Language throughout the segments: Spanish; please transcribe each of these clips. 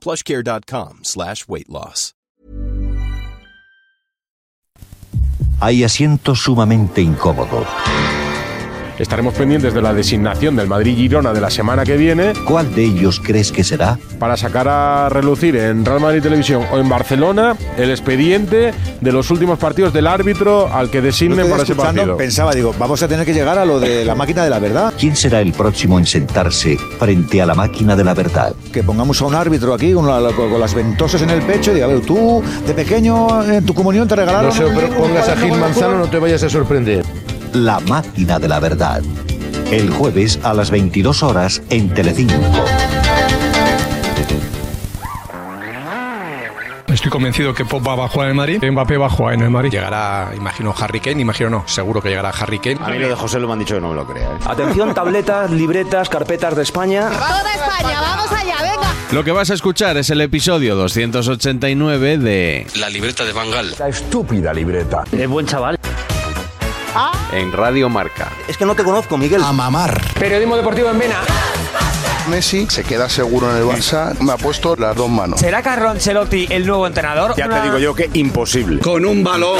plushcare.com slash weight loss. Hay asientos sumamente incómodos. Estaremos pendientes de la designación del Madrid-Girona de la semana que viene ¿Cuál de ellos crees que será? para sacar a relucir en Real Madrid Televisión o en Barcelona el expediente de los últimos partidos del árbitro al que designen para ese partido. Pensaba, digo, vamos a tener que llegar a lo de la máquina de la verdad. ¿Quién será el próximo en sentarse frente a la máquina de la verdad? Que pongamos a un árbitro aquí con, la- con- con las ventosas en el pecho y diga, a ver, tú de pequeño en tu comunión te regalaron. No un- un pongas a Gil Manzano, no te vayas a sorprender. La máquina de la verdad. El jueves a las 22 horas en Telecinco. Estoy convencido que Pop va a jugar en el Madrid, Mbappé va a jugar en el Madrid. Llegará, imagino, Harry Kane, imagino no, seguro que llegará Harry Kane. A mí lo de José lo me han dicho que no me lo crea. ¿eh? Atención, tabletas, libretas, carpetas de España. Toda España, vamos allá, venga. Lo que vas a escuchar es el episodio 289 de La libreta de Bangal. La estúpida libreta. Es buen chaval. En Radio Marca. Es que no te conozco, Miguel. A mamar. Periodismo deportivo en Vena. Messi se queda seguro en el Barça. Me ha puesto las dos manos. ¿Será Carlo Ancelotti el nuevo entrenador? Ya te digo yo que imposible. Con un balón.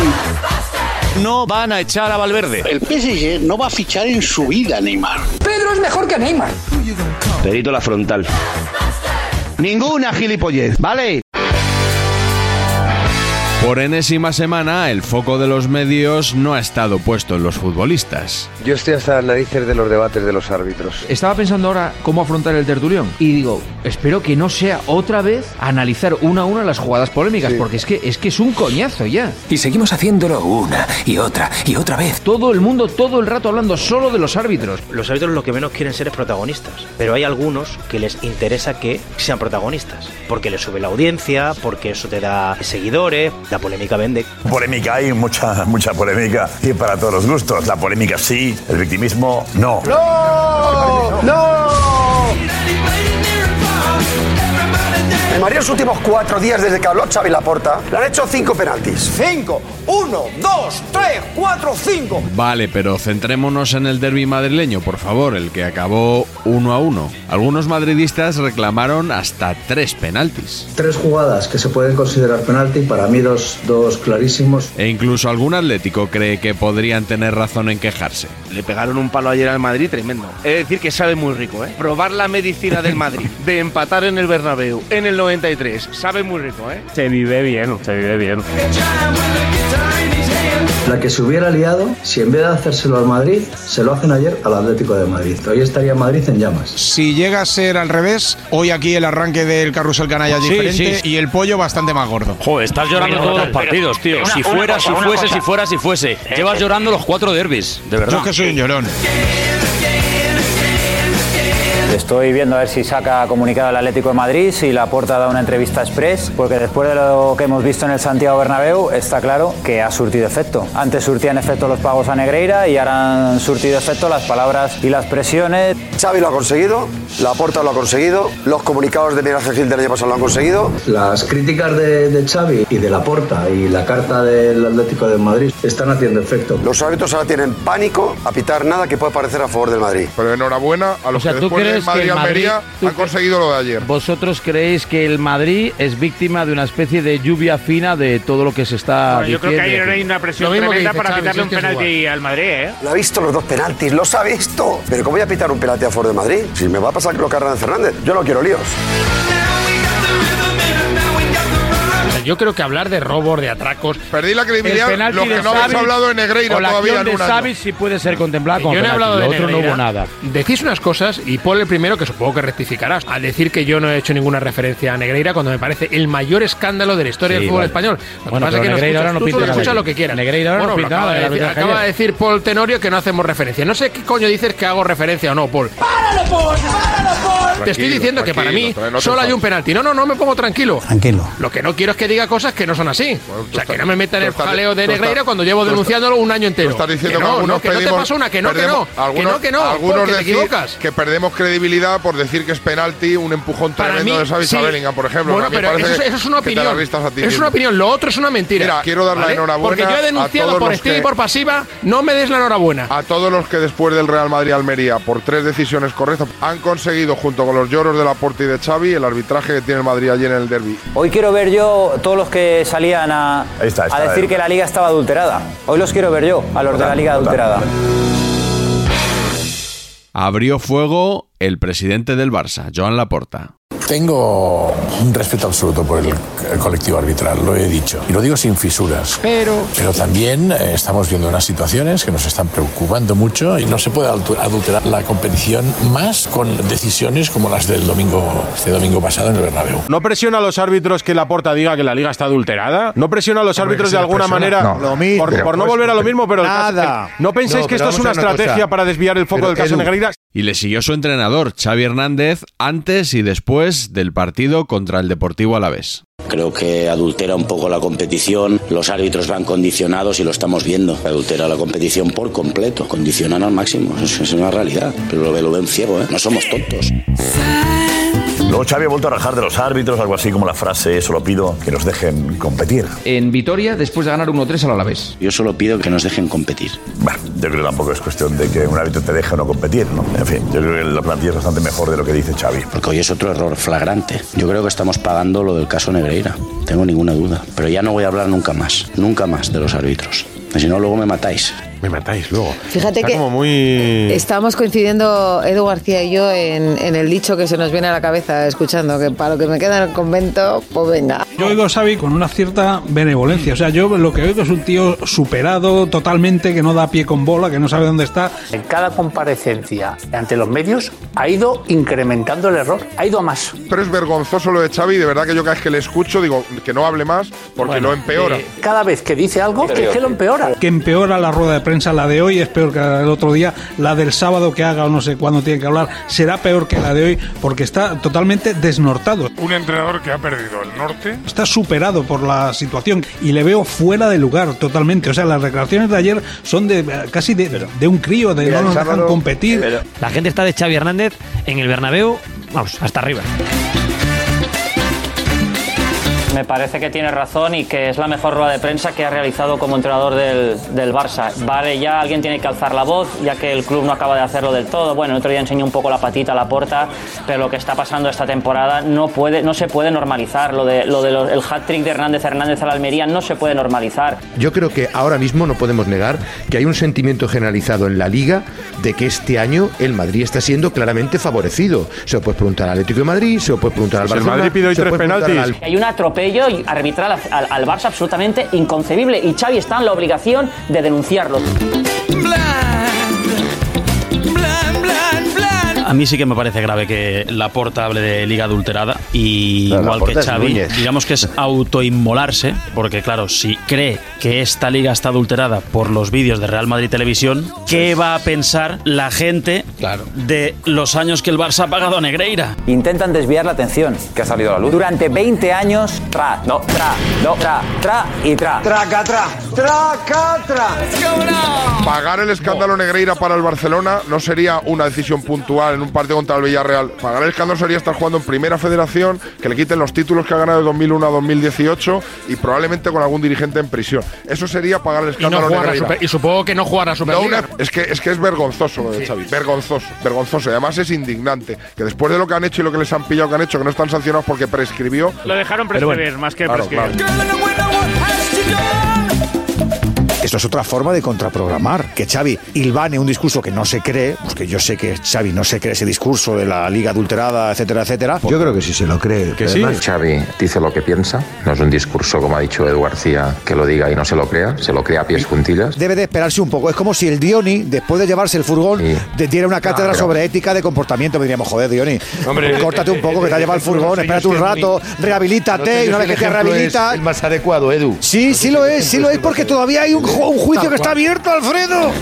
No van a echar a Valverde. El PSG no va a fichar en su vida Neymar. Pedro es mejor que Neymar. Perito la frontal. Ninguna gilipollez, ¿vale? Por enésima semana, el foco de los medios no ha estado puesto en los futbolistas. Yo estoy hasta las narices de los debates de los árbitros. Estaba pensando ahora cómo afrontar el tertulión. Y digo, espero que no sea otra vez analizar una a una las jugadas polémicas, porque es que, es que es un coñazo ya. Y seguimos haciéndolo una y otra y otra vez. Todo el mundo, todo el rato hablando solo de los árbitros. Los árbitros lo que menos quieren ser es protagonistas. Pero hay algunos que les interesa que sean protagonistas. Porque les sube la audiencia, porque eso te da seguidores, la polémica vende. Polémica hay, mucha, mucha polémica. Y para todos los gustos. La polémica sí, el victimismo no. ¡No! Madrid en los últimos cuatro días desde que habló Xavi Laporta le han hecho cinco penaltis. Cinco, uno, dos, tres, cuatro, cinco. Vale, pero centrémonos en el derby madrileño, por favor, el que acabó 1 a 1. Algunos madridistas reclamaron hasta tres penaltis. Tres jugadas que se pueden considerar penalti, para mí dos, dos clarísimos. E incluso algún atlético cree que podrían tener razón en quejarse. Le pegaron un palo ayer al Madrid tremendo. Es decir, que sabe muy rico, ¿eh? Probar la medicina del Madrid, de empatar en el Bernabéu en el 93, sabe muy rico, ¿eh? Se vive bien, se vive bien. La que se hubiera liado, si en vez de hacérselo al Madrid, se lo hacen ayer al Atlético de Madrid. Hoy estaría Madrid en llamas. Si llega a ser al revés, hoy aquí el arranque del carrusel canalla es Sí, diferente sí. y el pollo bastante más gordo. Joder, estás llorando Pero, todos los partidos, tío. una- Si fuera, cosa, si fuese, si fuera, si fuese. Llevas llorando los cuatro derbis, de Yo verdad. es que soy un llorón. Estoy viendo a ver si saca comunicado el Atlético de Madrid, si la porta da una entrevista express, porque después de lo que hemos visto en el Santiago Bernabéu, está claro que ha surtido efecto. Antes surtían efecto los pagos a Negreira y ahora han surtido efecto las palabras y las presiones. Xavi lo ha conseguido, Laporta lo ha conseguido, los comunicados de Miguel Gil del año pasado lo han conseguido. Las críticas de, de Xavi y de Laporta y la carta del Atlético de Madrid están haciendo efecto. Los árbitros ahora tienen pánico a pitar nada que pueda parecer a favor del Madrid. Pero enhorabuena a los O sea, que ¿tú después Madrid que el Almería Madrid- tú han conseguido lo de ayer. ¿Vosotros creéis que el Madrid es víctima de una especie de lluvia fina de todo lo que se está yo creo que ayer hay una presión tremenda para quitarle un penalti al Madrid, ¿eh? Lo ha visto los dos penaltis, los ha visto. Pero ¿cómo voy a pitar un penalti a favor de Madrid? Si me va a pasar lo que Fernández, yo no quiero líos. Yo creo que hablar de robos, de atracos. Perdí la credibilidad, el penalti lo que de no habéis hablado de Negreira o la todavía de un año. Savic sí puede ser contemplada como Yo no he hablado de otro no Negreira. hubo nada. Decís unas cosas y Paul el primero que supongo que rectificarás al decir que yo no he hecho ninguna referencia a Negreira cuando me parece el mayor escándalo de la historia Sí, del fútbol vale. español. Lo que Bueno, pasa es que no Negreira escuchas, ahora no tú pinta escuchas lo que quieras. Negreira ahora no Bueno, lo pinta acaba, nada de decir, acaba de decir Paul Tenorio que no hacemos referencia. No sé qué coño dices que hago referencia o no, Paul. ¡Páralo, Paul! ¡Páralo, Paul! Te estoy diciendo que para mí no solo hay un penalti. No, no, no me pongo tranquilo. Tranquilo. Lo que no quiero es que diga cosas que no son así. o sea, que no me metan tú el jaleo de Negreira cuando llevo denunciándolo un año entero. Estás diciendo que que, no, algunos no, que no te pedimos- pasa una, que no, que no. perdemos- Que algunos- no, que no. Algunos te equivocas. que perdemos credibilidad por decir que es penalti, un empujón tremendo mí, de Xavi sí. Bellingham, por ejemplo. Bueno, pero eso, es- eso es una que opinión. ti Es mismo. una opinión. Lo otro es una mentira. Mira, quiero dar la ¿vale? enhorabuena Porque yo he a denunciado todos por los activa y que- por pasiva. No me des la enhorabuena. A todos los que después del Real Madrid-Almería, por tres decisiones correctas, han conseguido, junto con los lloros de Laporte y de Xavi, el arbitraje que tiene el Madrid ayer en el derby. Hoy quiero ver yo todos los que salían a, Ahí está, está, a decir que la liga estaba adulterada. Hoy los quiero ver yo, a los de la liga adulterada. Abrió fuego el presidente del Barça, Joan Laporta. Tengo un respeto absoluto por el, el colectivo arbitral, lo he dicho. Y lo digo sin fisuras. Pero. Pero también eh, estamos viendo unas situaciones que nos están preocupando mucho y no se puede adulter- adulterar la competición más con decisiones como las del domingo, este domingo pasado en el Bernabéu. ¿No presiona a los árbitros que Laporta diga que la liga está adulterada? ¿No presiona a los árbitros de alguna presiona. manera No. Lo mismo. por, por no Pues, volver a lo mismo? Pero el caso- nada. el- ¿no pensáis No, que esto es una estrategia cosa. para desviar el foco Pero, del caso Edu, Negreira? Y le siguió su entrenador, Xavi Hernández, antes y después del partido contra el Deportivo Alavés. Creo que adultera un poco la competición, los árbitros van condicionados y lo estamos viendo. Adultera la competición por completo, condicionan al máximo, es, una realidad. Pero lo, lo ven ciego, ¿eh? no somos tontos. Luego Xavi ha vuelto a rajar de los árbitros, algo así como la frase, solo pido que nos dejen competir. En Vitoria, después de ganar 1-3 al Alavés. Yo solo pido que nos dejen competir. Bueno, yo creo que tampoco es cuestión de que un árbitro te deje o no competir, ¿no? En fin, yo creo que la plantilla es bastante mejor de lo que dice Xavi. Porque hoy es otro error flagrante. Yo creo que estamos pagando lo del caso Negreira, tengo ninguna duda. Pero ya no voy a hablar nunca más, nunca más de los árbitros. Si no, luego me matáis. Me matáis luego. Fíjate Está que como muy... Estamos coincidiendo, Edu García y yo, en, en el dicho que se nos viene a la cabeza escuchando, que para lo que me queda en el convento, pues venga. Yo oigo a Xavi con una cierta benevolencia. O sea, yo lo que oigo es un tío superado totalmente, que no da pie con bola, que no sabe dónde está. En cada comparecencia ante los medios ha ido incrementando el error, ha ido a más. Pero es vergonzoso lo de Xavi, de verdad que yo cada vez que le escucho digo que no hable más porque Bueno, lo empeora. eh, cada vez que dice algo, es que lo empeora. Que empeora la rueda de prensa, la de hoy es peor que la del otro día, la del sábado que haga o no sé cuándo tiene que hablar será peor que la de hoy porque está totalmente desnortado. Un entrenador que ha perdido el norte. Está superado por la situación y le veo fuera de lugar totalmente. O sea, las declaraciones de ayer son de casi de, de un crío, de no nos dejan competir. La gente está de Xavi Hernández en el Bernabéu, vamos, hasta arriba. Me parece que tiene razón y que es la mejor rueda de prensa que ha realizado como entrenador del, del Barça. Vale, ya alguien tiene que alzar la voz, ya que el club no acaba de hacerlo del todo. Bueno, el otro día enseñó un poco la patita a la puerta, pero lo que está pasando esta temporada no, puede, no se puede normalizar. Lo del de, lo de el hat-trick de Hernández Hernández a la Almería no se puede normalizar. Yo creo que ahora mismo no podemos negar que hay un sentimiento generalizado en la liga de que este año el Madrid está siendo claramente favorecido. Se lo puedes preguntar al Atlético de Madrid, se lo puedes preguntar al Pues el Barcelona. Madrid pide hoy tres penaltis. al- Hay un atropello arbitral al, al Barça absolutamente inconcebible y Xavi está en la obligación de denunciarlo. A mí sí que me parece grave que Laporta hable de liga adulterada y Claro, igual que Laporta Xavi, digamos que es autoinmolarse, porque claro, si cree que esta liga está adulterada por los vídeos de Real Madrid Televisión, ¿qué va a pensar la gente de los años que el Barça ha pagado a Negreira? Intentan desviar la atención. que ha salido a la luz. Durante 20 años, tra, no, tra, no, tra, tra y tra. Traca, tra, traca, tra. Pagar el escándalo Negreira para el Barcelona no sería una decisión puntual en un partido contra el Villarreal. Pagar el escándalo sería estar jugando en primera federación, que le quiten los títulos que ha ganado de 2001 a 2018 y probablemente con algún dirigente en prisión. Eso sería pagar el Y, no escándalo jugar a Negreira. Super- y supongo que no jugar a No, Superliga. una- es, que, es que es vergonzoso lo de Xavi, vergonzoso, vergonzoso. Y además es indignante que después de lo que han hecho y lo que les han pillado que han hecho, que no están sancionados porque prescribió. Lo dejaron bueno, prescribir, más que claro, prescribir. claro. Esto es otra forma de contraprogramar. Que Xavi hilvane un discurso que no se cree, pues que yo sé que Xavi no se cree ese discurso de la liga adulterada, etcétera, etcétera. Yo creo que sí se lo cree. Que sí. Xavi dice lo que piensa, no es un discurso, como ha dicho Edu García, que lo diga y no se lo crea, se lo crea a pies juntillas. Debe de esperarse un poco. Es como si el Dioni, después de llevarse el furgón, te diera una cátedra sobre ética de comportamiento. Me diríamos, joder, Dioni, Hombre, córtate un poco que te ha llevado el furgón, espérate un rato, rehabilítate y una vez que te rehabilitas. El más adecuado, Edu. Sí, sí lo es, sí lo es, porque todavía hay un, un juicio que está abierto, Alfredo.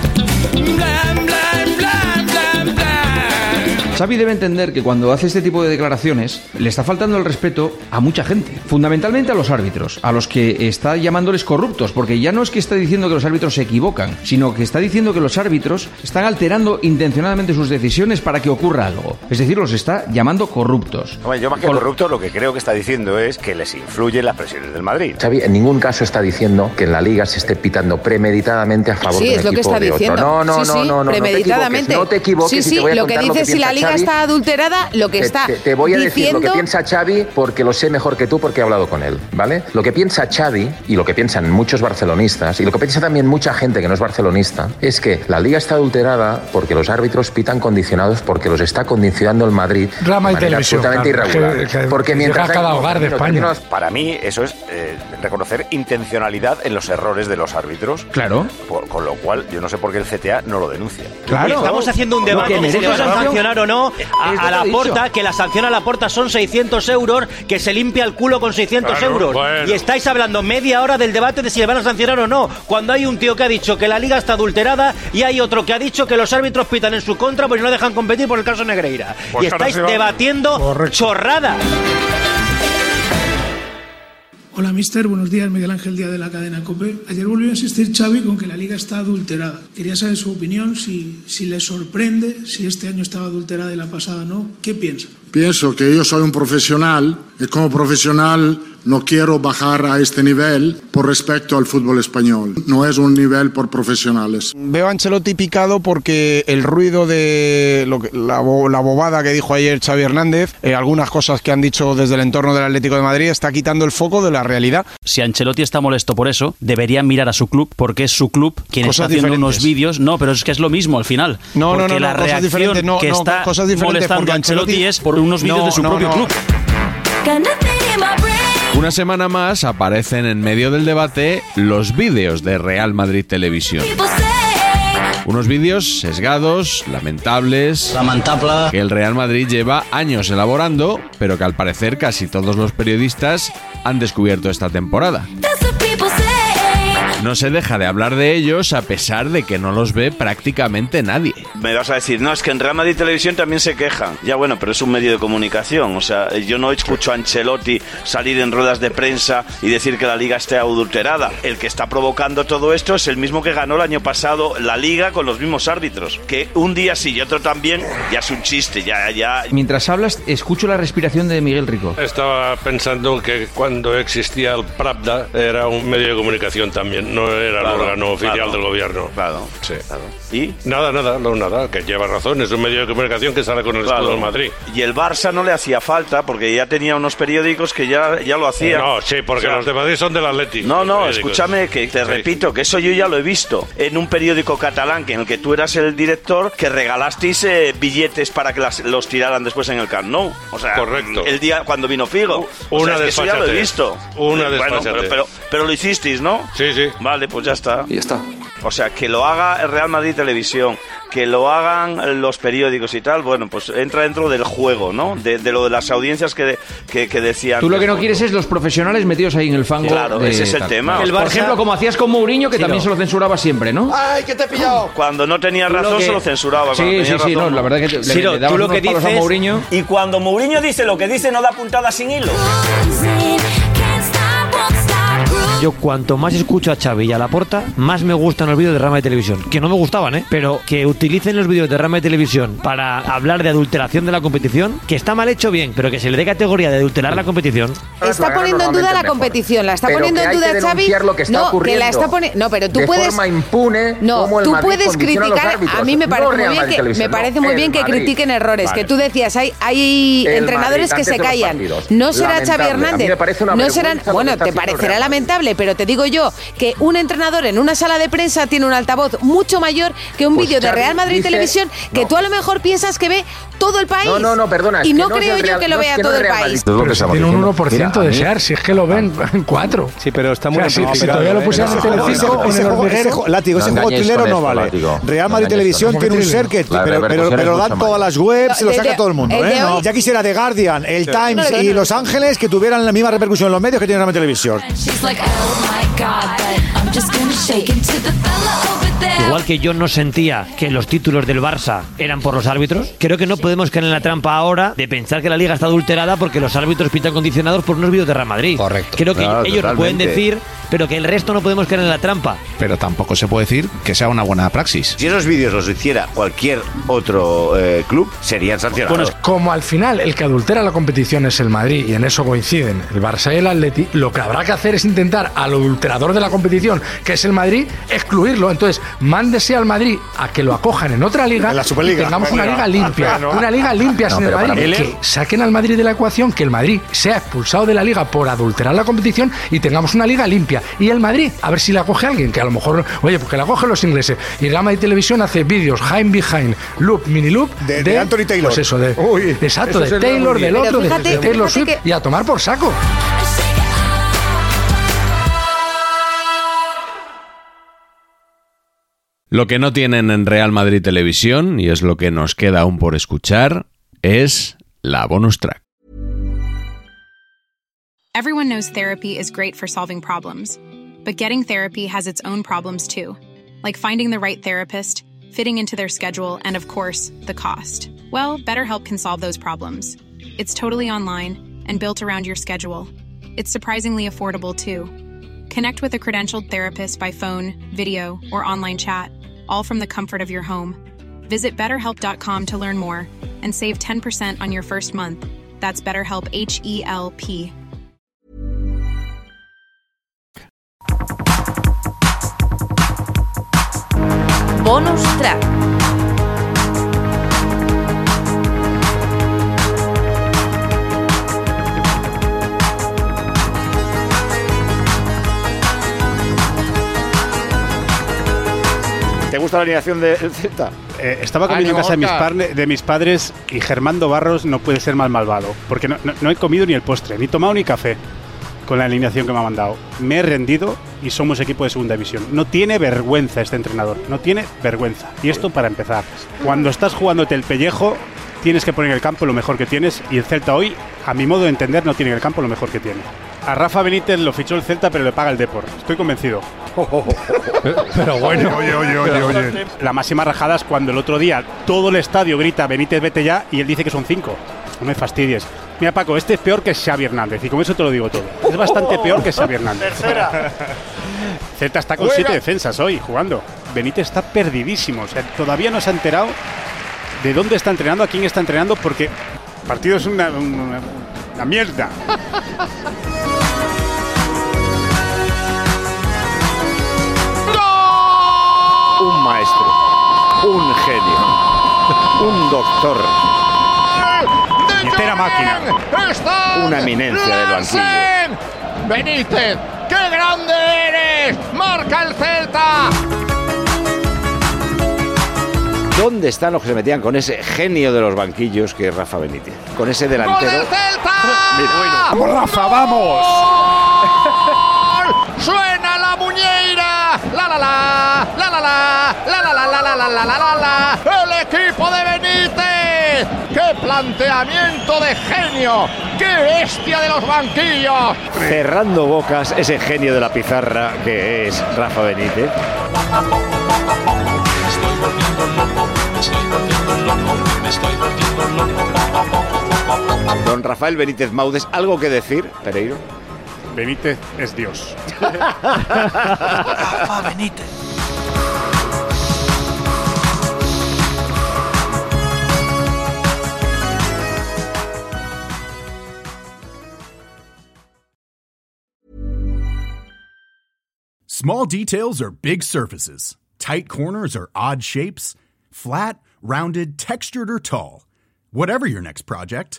Xavi debe entender que cuando hace este tipo de declaraciones le está faltando el respeto a mucha gente, fundamentalmente a los árbitros, a los que está llamándoles corruptos, porque ya no es que está diciendo que los árbitros se equivocan, sino que está diciendo que los árbitros están alterando intencionadamente sus decisiones para que ocurra algo. Es decir, los está llamando corruptos. Hombre, yo más que corrupto lo que creo que está diciendo es que les influyen las presiones del Madrid. Xavi en ningún caso está diciendo que en la liga se esté pitando premeditadamente a favor Sí, de un es lo que equipo está o de otro. diciendo. No, no, sí, no, sí, no, no, no te premeditadamente. equivoques, no te equivoques Sí, y sí, te voy a lo que lo que si la liga Xavi. está adulterada, lo que Te- está te, te voy a decir lo que piensa Xavi porque lo sé mejor que tú porque he hablado con él, ¿vale? Lo que piensa Xavi y lo que piensan muchos barcelonistas y lo que piensa también mucha gente que no es barcelonista es que la liga está adulterada porque los árbitros pitan condicionados porque los está condicionando el Madrid de Drama y televisión, absolutamente claro, irregular. que- que porque mientras llega a cada hogar de España. términos- Para mí eso es eh, reconocer intencionalidad en los errores de los árbitros. Claro. Por- con lo cual yo no sé por qué el CTA no lo denuncia. Claro. Estamos haciendo un debate de si merece le van a sancionar o no a, la porta, que la sanción a la porta son 600 euros, que se limpia el culo con 600 Claro, euros. bueno. Y estáis hablando media hora del debate de si le van a sancionar o no, cuando hay un tío que ha dicho que la liga está adulterada y hay otro que ha dicho que los árbitros pitan en su contra porque no dejan competir por el caso Negreira. Pues y estáis debatiendo chorradas. Hola, mister. Buenos días. Miguel Ángel Díaz de la cadena COPE. Ayer volvió a insistir Xavi con que la liga está adulterada. Quería saber su opinión, si, si le sorprende, si este año estaba adulterada y la pasada no. ¿Qué piensa? Pienso que yo soy un profesional y como profesional no quiero bajar a este nivel por respecto al fútbol español. No es un nivel por profesionales. Veo a Ancelotti picado porque el ruido de lo que- la, la bobada que dijo ayer Xavi Hernández, eh, algunas cosas que han dicho desde el entorno del Atlético de Madrid, está quitando el foco de la realidad. Si Ancelotti está molesto por eso, debería mirar a su club porque es su club quien Cosas está haciendo diferentes. unos vídeos. No, pero es que es lo mismo al final. No, no, porque no, la no, cosas diferentes, no, que no, está cosas diferentes, molestando porque a Ancelotti Ancelotti- es por unos vídeos No, de su no, propio no. club. Una semana más aparecen en medio del debate los vídeos de Real Madrid Televisión. Unos vídeos sesgados, lamentables, que el Real Madrid lleva años elaborando, pero que al parecer casi todos los periodistas han descubierto esta temporada. No se deja de hablar de ellos a pesar de que no los ve prácticamente nadie. Me vas a decir, no, es que en Real Madrid Televisión también se quejan. Ya bueno, pero es un medio de comunicación. O sea, yo no escucho a Ancelotti salir en ruedas de prensa y decir que la liga esté adulterada. El que está provocando todo esto es el mismo que ganó el año pasado la liga con los mismos árbitros. Que un día sí y otro también, ya es un chiste, ya, ya. Mientras hablas, escucho la respiración de Miguel Rico. Estaba pensando que cuando existía el Pravda era un medio de comunicación también, no era Claro, el órgano oficial claro, del gobierno. Claro, sí. ¿Y? Nada, nada, no, nada, que lleva razón, es un medio de comunicación que sale con el Claro. escudo del Madrid. Y el Barça no le hacía falta porque ya tenía unos periódicos que ya, ya lo hacían. No, sí, porque O sea, los de Madrid son del Atlético. No, no, escúchame, que te Sí. repito, que eso yo ya lo he visto en un periódico catalán que en el que tú eras el director, que regalasteis eh, billetes para que las- los tiraran después en el Camp Nou. O sea, Correcto. el día cuando vino Figo. O Una sea, es que eso ya lo he visto. Una Bueno, pero, pero, pero lo hicisteis, ¿no? Sí, sí. Vale, pues ya está. Y ya está. O sea, que lo haga el Real Madrid Televisión, que lo hagan los periódicos y tal, bueno, pues entra dentro del juego, ¿no? De, de lo de las audiencias que, que, que decían. Tú lo que no quieres es los profesionales metidos ahí en el fango. Claro, de ese es el tal. tema. Por El Barça- ejemplo, como hacías con Mourinho, que Sí, también no. se lo censuraba siempre, ¿no? ¡Ay, que te he pillado! Cuando no tenía razón que- se lo censuraba. Sí, cuando sí, tenía sí, razón, no, la verdad que te- le- Ciro, le tú lo unos que a dices. Mourinho. Y cuando Mourinho dice lo que dice, no da puntada sin hilo. Yo cuanto más escucho a Xavi y a Laporta, más me gustan los vídeos de Rama de Televisión. Que no me gustaban, ¿eh? Pero que utilicen los vídeos de Rama de Televisión para hablar de adulteración de la competición, que está mal hecho bien, pero que se le dé categoría de adulterar la competición. Está poniendo en duda la competición, la está Pero poniendo en duda Xavi. denunciar lo que está no, que la está poniendo. No, pero tú de puedes. forma impune No, el tú Madrid puedes a criticar. A mí me parece muy bien que Televisión, me parece no, muy el bien que Madrid. critiquen errores. Vale. Que tú decías hay hay entrenadores Madrid, que se callan. No será Xavi Hernández. no serán. Bueno, te parecerá lamentable, pero te digo yo que un entrenador en una sala de prensa tiene un altavoz mucho mayor que un Pues vídeo de Real Madrid dice- Televisión que no. tú a lo mejor piensas que ve todo el país. No, no, no, perdona, Y no creo yo Real- que lo no es vea que todo el país. Lo tiene un diciendo. 1% Mira, de share, si es que lo ven en 4. Sí, pero está muy si, si todavía lo pusieran en Telecinco o en el hormiguero. látigo, ese No juego trilero no vale. Real Madrid Televisión tiene un ser que, pero, es dan todas las webs, se lo saca todo el mundo. ¿eh? Ya quisiera The Guardian, el. Times y. Los Ángeles que tuvieran la misma repercusión en los medios que tienen Real Madrid Televisión. Oh my god, but I'm just gonna shake into the fella over there. Igual que yo no sentía que los títulos del Barça eran por los árbitros, creo que no podemos caer en la trampa ahora de pensar que la liga está adulterada porque los árbitros pitan condicionados por unos vídeos de Real Madrid. Correcto. Creo que Claro, ellos lo pueden decir, pero que el resto no podemos caer en la trampa. Pero tampoco se puede decir que sea una buena praxis. Si esos vídeos los hiciera cualquier otro eh, club, serían sancionados. Bueno, como al final el que adultera la competición es el Madrid y en eso coinciden el Barça y el Atleti, lo que habrá que hacer es intentar al adulterador de la competición, que es el Madrid, excluirlo. Entonces, mándese al Madrid a que lo acojan en otra liga En la Superliga. y tengamos una liga limpia. Una liga limpia No, sin el Madrid. mí- Que saquen al Madrid de la ecuación, que el Madrid sea expulsado de la liga por adulterar la competición y tengamos una liga limpia. Y el Madrid, a ver si la coge alguien, que a lo mejor, oye, porque la cogen los ingleses. Y Real Madrid Televisión hace vídeos, High Behind, Loop, Mini Loop, De- de Anthony Taylor. Pues eso, de, Uy, exacto, de Taylor, del otro, de- fíjate- de, Taylor Swift, y a tomar por saco. Lo que no tienen en Real Madrid Televisión, y es lo que nos queda aún por escuchar, es la bonus track. Everyone knows therapy is great for solving problems, but getting therapy has its own problems too, like finding the right therapist, fitting into their schedule, and of course, the cost. Well, BetterHelp can solve those problems. It's totally online and built around your schedule. It's surprisingly affordable too. Connect with a credentialed therapist by phone, video, or online chat, all from the comfort of your home. Visit betterhelp.com to learn more and save 10% on your first month. That's BetterHelp H E L P. Bonus track. ¿Te gusta la alineación del Celta? Eh, estaba comiendo en Ánimo, casa de mis, de padres y Germando Barros no puede ser más malvado, porque no, no- no he comido ni el postre, ni tomado ni café con la alineación que me ha mandado. Me he rendido y somos equipo de segunda división. No tiene vergüenza este entrenador, no tiene vergüenza. Y esto para empezar. Cuando estás jugándote el pellejo, tienes que poner en el campo lo mejor que tienes y el Celta hoy, a mi modo de entender, no tiene en el campo lo mejor que tiene. A Rafa Benítez lo fichó el Celta, pero le paga el Depor. Estoy convencido. Pero bueno. Oye, oye, oye, oye. La máxima rajada es cuando el otro día todo el estadio grita Benítez, vete ya, y él dice que son cinco. No me fastidies. Mira, Paco, este es peor que Xavi Hernández, y con eso te lo digo todo. Es bastante peor que Xavi Hernández. Tercera. Zeta está con Juega. siete defensas hoy jugando. Benítez está perdidísimo. O sea, todavía no se ha enterado de dónde está entrenando, a quién está entrenando, porque el partido es una, una- una mierda. Un maestro, un genio, un doctor, Entera máquina. una eminencia del banquillo. Benítez, qué grande eres. Marca el Celta. ¿Dónde están los que se metían con ese genio de los banquillos que es Rafa Benítez? Con ese delantero. ¡Rafa, vamos! ¡Gol! ¡Suena la muñeira! ¡La la la! ¡La la la! ¡La la la la la la la la! ¡El equipo de Benítez! ¡Qué planteamiento de genio! ¡Qué bestia de los banquillos! Cerrando bocas, ese genio de la pizarra que es Rafa Benítez. Don Rafael Benítez Maudes, ¿algo que decir, Pereiro? Benítez es Dios. Rafa Benítez. Small details are big surfaces. Tight corners are odd shapes. Flat, rounded, textured, or tall. Whatever your next project,